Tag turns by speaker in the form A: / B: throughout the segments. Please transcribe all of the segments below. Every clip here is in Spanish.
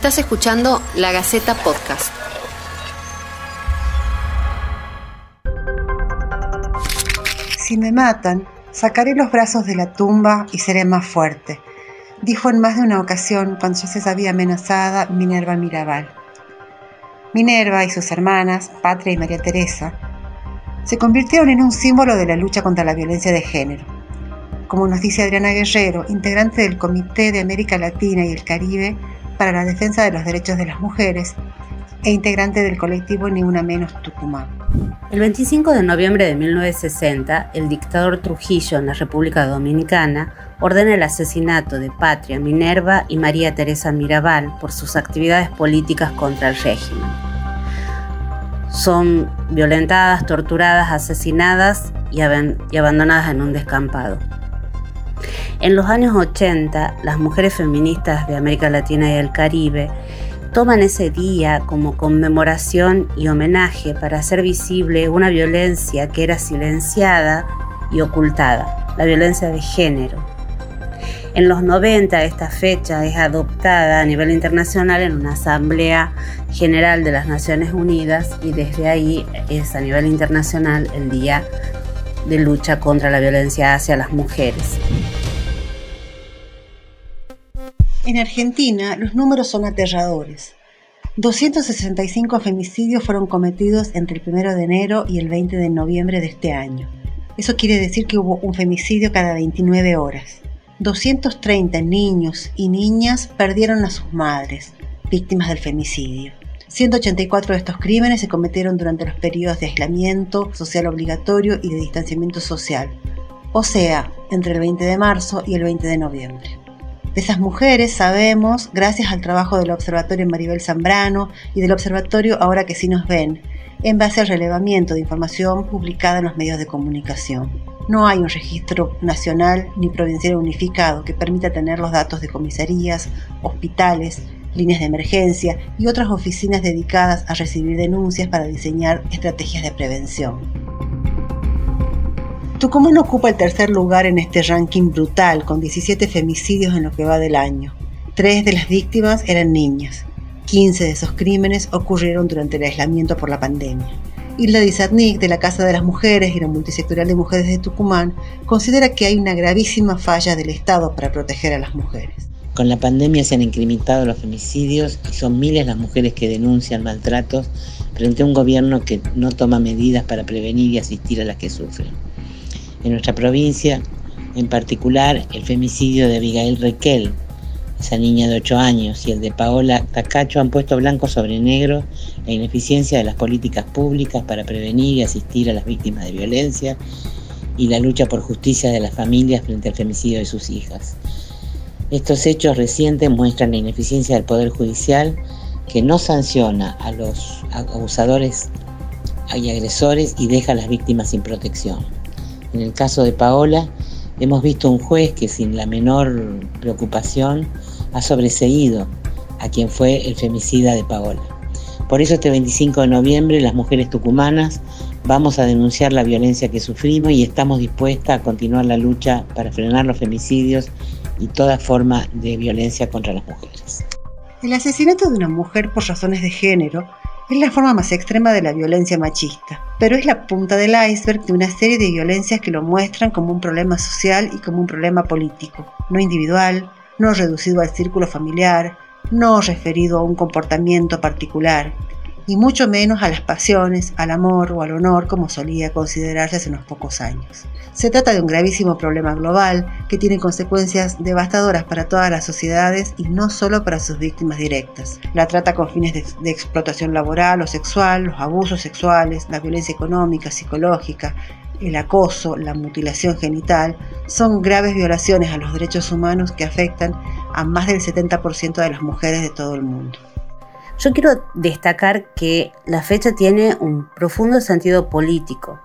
A: Estás escuchando La Gaceta Podcast.
B: Si me matan, sacaré los brazos de la tumba y seré más fuerte, dijo en más de una ocasión cuando ya se sabía amenazada Minerva Mirabal. Minerva y sus hermanas, Patria y María Teresa, se convirtieron en un símbolo de la lucha contra la violencia de género. Como nos dice Adriana Guerrero, integrante del Comité de América Latina y el Caribe para la Defensa de los Derechos de las Mujeres e integrante del colectivo Ni Una Menos Tucumán.
C: El 25 de noviembre de 1960, el dictador Trujillo en la República Dominicana ordena el asesinato de Patria, Minerva y María Teresa Mirabal por sus actividades políticas contra el régimen. Son violentadas, torturadas, asesinadas y, y abandonadas en un descampado. En los años 80, las mujeres feministas de América Latina y el Caribe toman ese día como conmemoración y homenaje para hacer visible una violencia que era silenciada y ocultada, la violencia de género. En los 90 esta fecha es adoptada a nivel internacional en una Asamblea General de las Naciones Unidas y desde ahí es a nivel internacional el Día de Lucha contra la Violencia hacia las Mujeres.
B: En Argentina los números son aterradores. 265 femicidios fueron cometidos entre el 1 de enero y el 20 de noviembre de este año. Eso quiere decir que hubo un femicidio cada 29 horas. 230 niños y niñas perdieron a sus madres, víctimas del femicidio. 184 de estos crímenes se cometieron durante los periodos de aislamiento social obligatorio y de distanciamiento social, o sea, entre el 20 de marzo y el 20 de noviembre. De esas mujeres sabemos, gracias al trabajo del Observatorio Maribel Zambrano y del Observatorio Ahora que sí nos ven, en base al relevamiento de información publicada en los medios de comunicación. No hay un registro nacional ni provincial unificado que permita tener los datos de comisarías, hospitales, líneas de emergencia y otras oficinas dedicadas a recibir denuncias para diseñar estrategias de prevención. Tucumán ocupa el tercer lugar en este ranking brutal, con 17 femicidios en lo que va del año. Tres de las víctimas eran niñas. 15 de esos crímenes ocurrieron durante el aislamiento por la pandemia. Isla Dizatnik, de la Casa de las Mujeres y la Multisectorial de Mujeres de Tucumán, considera que hay una gravísima falla del Estado para proteger a las mujeres.
D: Con la pandemia se han incrementado los femicidios y son miles las mujeres que denuncian maltratos frente a un gobierno que no toma medidas para prevenir y asistir a las que sufren. En nuestra provincia, en particular, el femicidio de Abigail Requel, esa niña de 8 años, y el de Paola Tacacho han puesto blanco sobre negro la ineficiencia de las políticas públicas para prevenir y asistir a las víctimas de violencia y la lucha por justicia de las familias frente al femicidio de sus hijas. Estos hechos recientes muestran la ineficiencia del Poder Judicial que no sanciona a los abusadores y agresores y deja a las víctimas sin protección. En el caso de Paola, hemos visto un juez que sin la menor preocupación ha sobreseído a quien fue el femicida de Paola. Por eso este 25 de noviembre las mujeres tucumanas vamos a denunciar la violencia que sufrimos y estamos dispuestas a continuar la lucha para frenar los femicidios y toda forma de violencia contra las mujeres.
B: El asesinato de una mujer por razones de género es la forma más extrema de la violencia machista, pero es la punta del iceberg de una serie de violencias que lo muestran como un problema social y como un problema político, no individual, no reducido al círculo familiar, no referido a un comportamiento particular, y mucho menos a las pasiones, al amor o al honor como solía considerarse hace unos pocos años. Se trata de un gravísimo problema global que tiene consecuencias devastadoras para todas las sociedades y no solo para sus víctimas directas. La trata con fines de, de explotación laboral o sexual, los abusos sexuales, la violencia económica, psicológica, el acoso, la mutilación genital, son graves violaciones a los derechos humanos que afectan a más del 70% de las mujeres de todo el mundo.
C: Yo quiero destacar que la fecha tiene un profundo sentido político.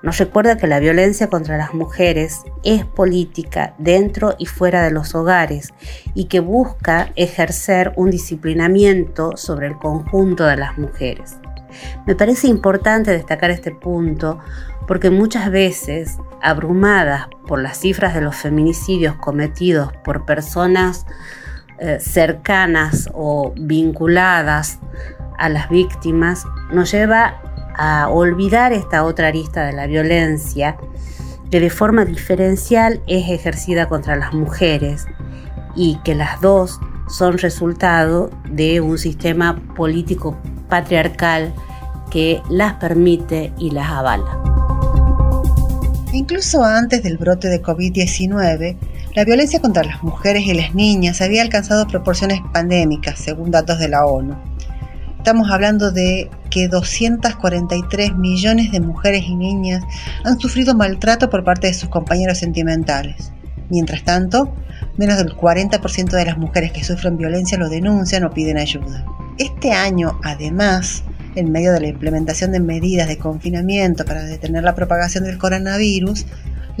C: Nos recuerda que la violencia contra las mujeres es política dentro y fuera de los hogares y que busca ejercer un disciplinamiento sobre el conjunto de las mujeres. Me parece importante destacar este punto porque muchas veces, abrumadas por las cifras de los feminicidios cometidos por personas eh, cercanas o vinculadas a las víctimas nos lleva a olvidar esta otra arista de la violencia que de forma diferencial es ejercida contra las mujeres y que las dos son resultado de un sistema político patriarcal que las permite y las avala.
B: Incluso antes del brote de COVID-19, la violencia contra las mujeres y las niñas había alcanzado proporciones pandémicas, según datos de la ONU. Estamos hablando de que 243 millones de mujeres y niñas han sufrido maltrato por parte de sus compañeros sentimentales. Mientras tanto, menos del 40% de las mujeres que sufren violencia lo denuncian o piden ayuda. Este año, además, en medio de la implementación de medidas de confinamiento para detener la propagación del coronavirus,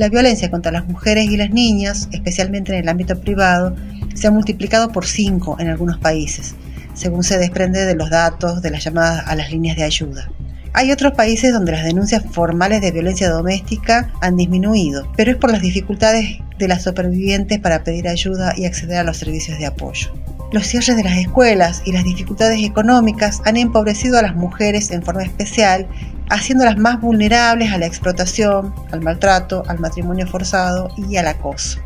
B: la violencia contra las mujeres y las niñas, especialmente en el ámbito privado, se ha multiplicado por 5 en algunos países según se desprende de los datos de las llamadas a las líneas de ayuda. Hay otros países donde las denuncias formales de violencia doméstica han disminuido, pero es por las dificultades de las supervivientes para pedir ayuda y acceder a los servicios de apoyo. Los cierres de las escuelas y las dificultades económicas han empobrecido a las mujeres en forma especial, haciéndolas más vulnerables a la explotación, al maltrato, al matrimonio forzado y al acoso.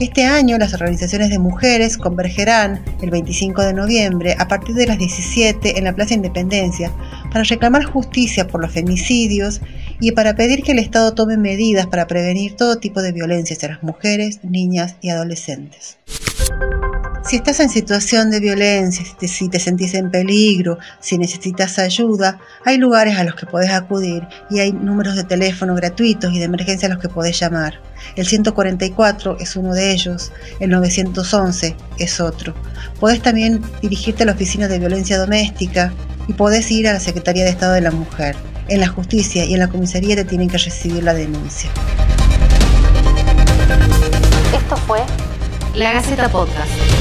B: Este año las organizaciones de mujeres convergerán el 25 de noviembre a partir de las 17 en la Plaza Independencia para reclamar justicia por los femicidios y para pedir que el Estado tome medidas para prevenir todo tipo de violencia hacia las mujeres, niñas y adolescentes. Si estás en situación de violencia, si te sentís en peligro, si necesitas ayuda, hay lugares a los que podés acudir y hay números de teléfono gratuitos y de emergencia a los que podés llamar. El 144 es uno de ellos, el 911 es otro. Podés también dirigirte a la Oficina de Violencia Doméstica y podés ir a la Secretaría de Estado de la Mujer. En la justicia y en la comisaría te tienen que recibir la denuncia.
A: Esto fue La Gaceta Podcast.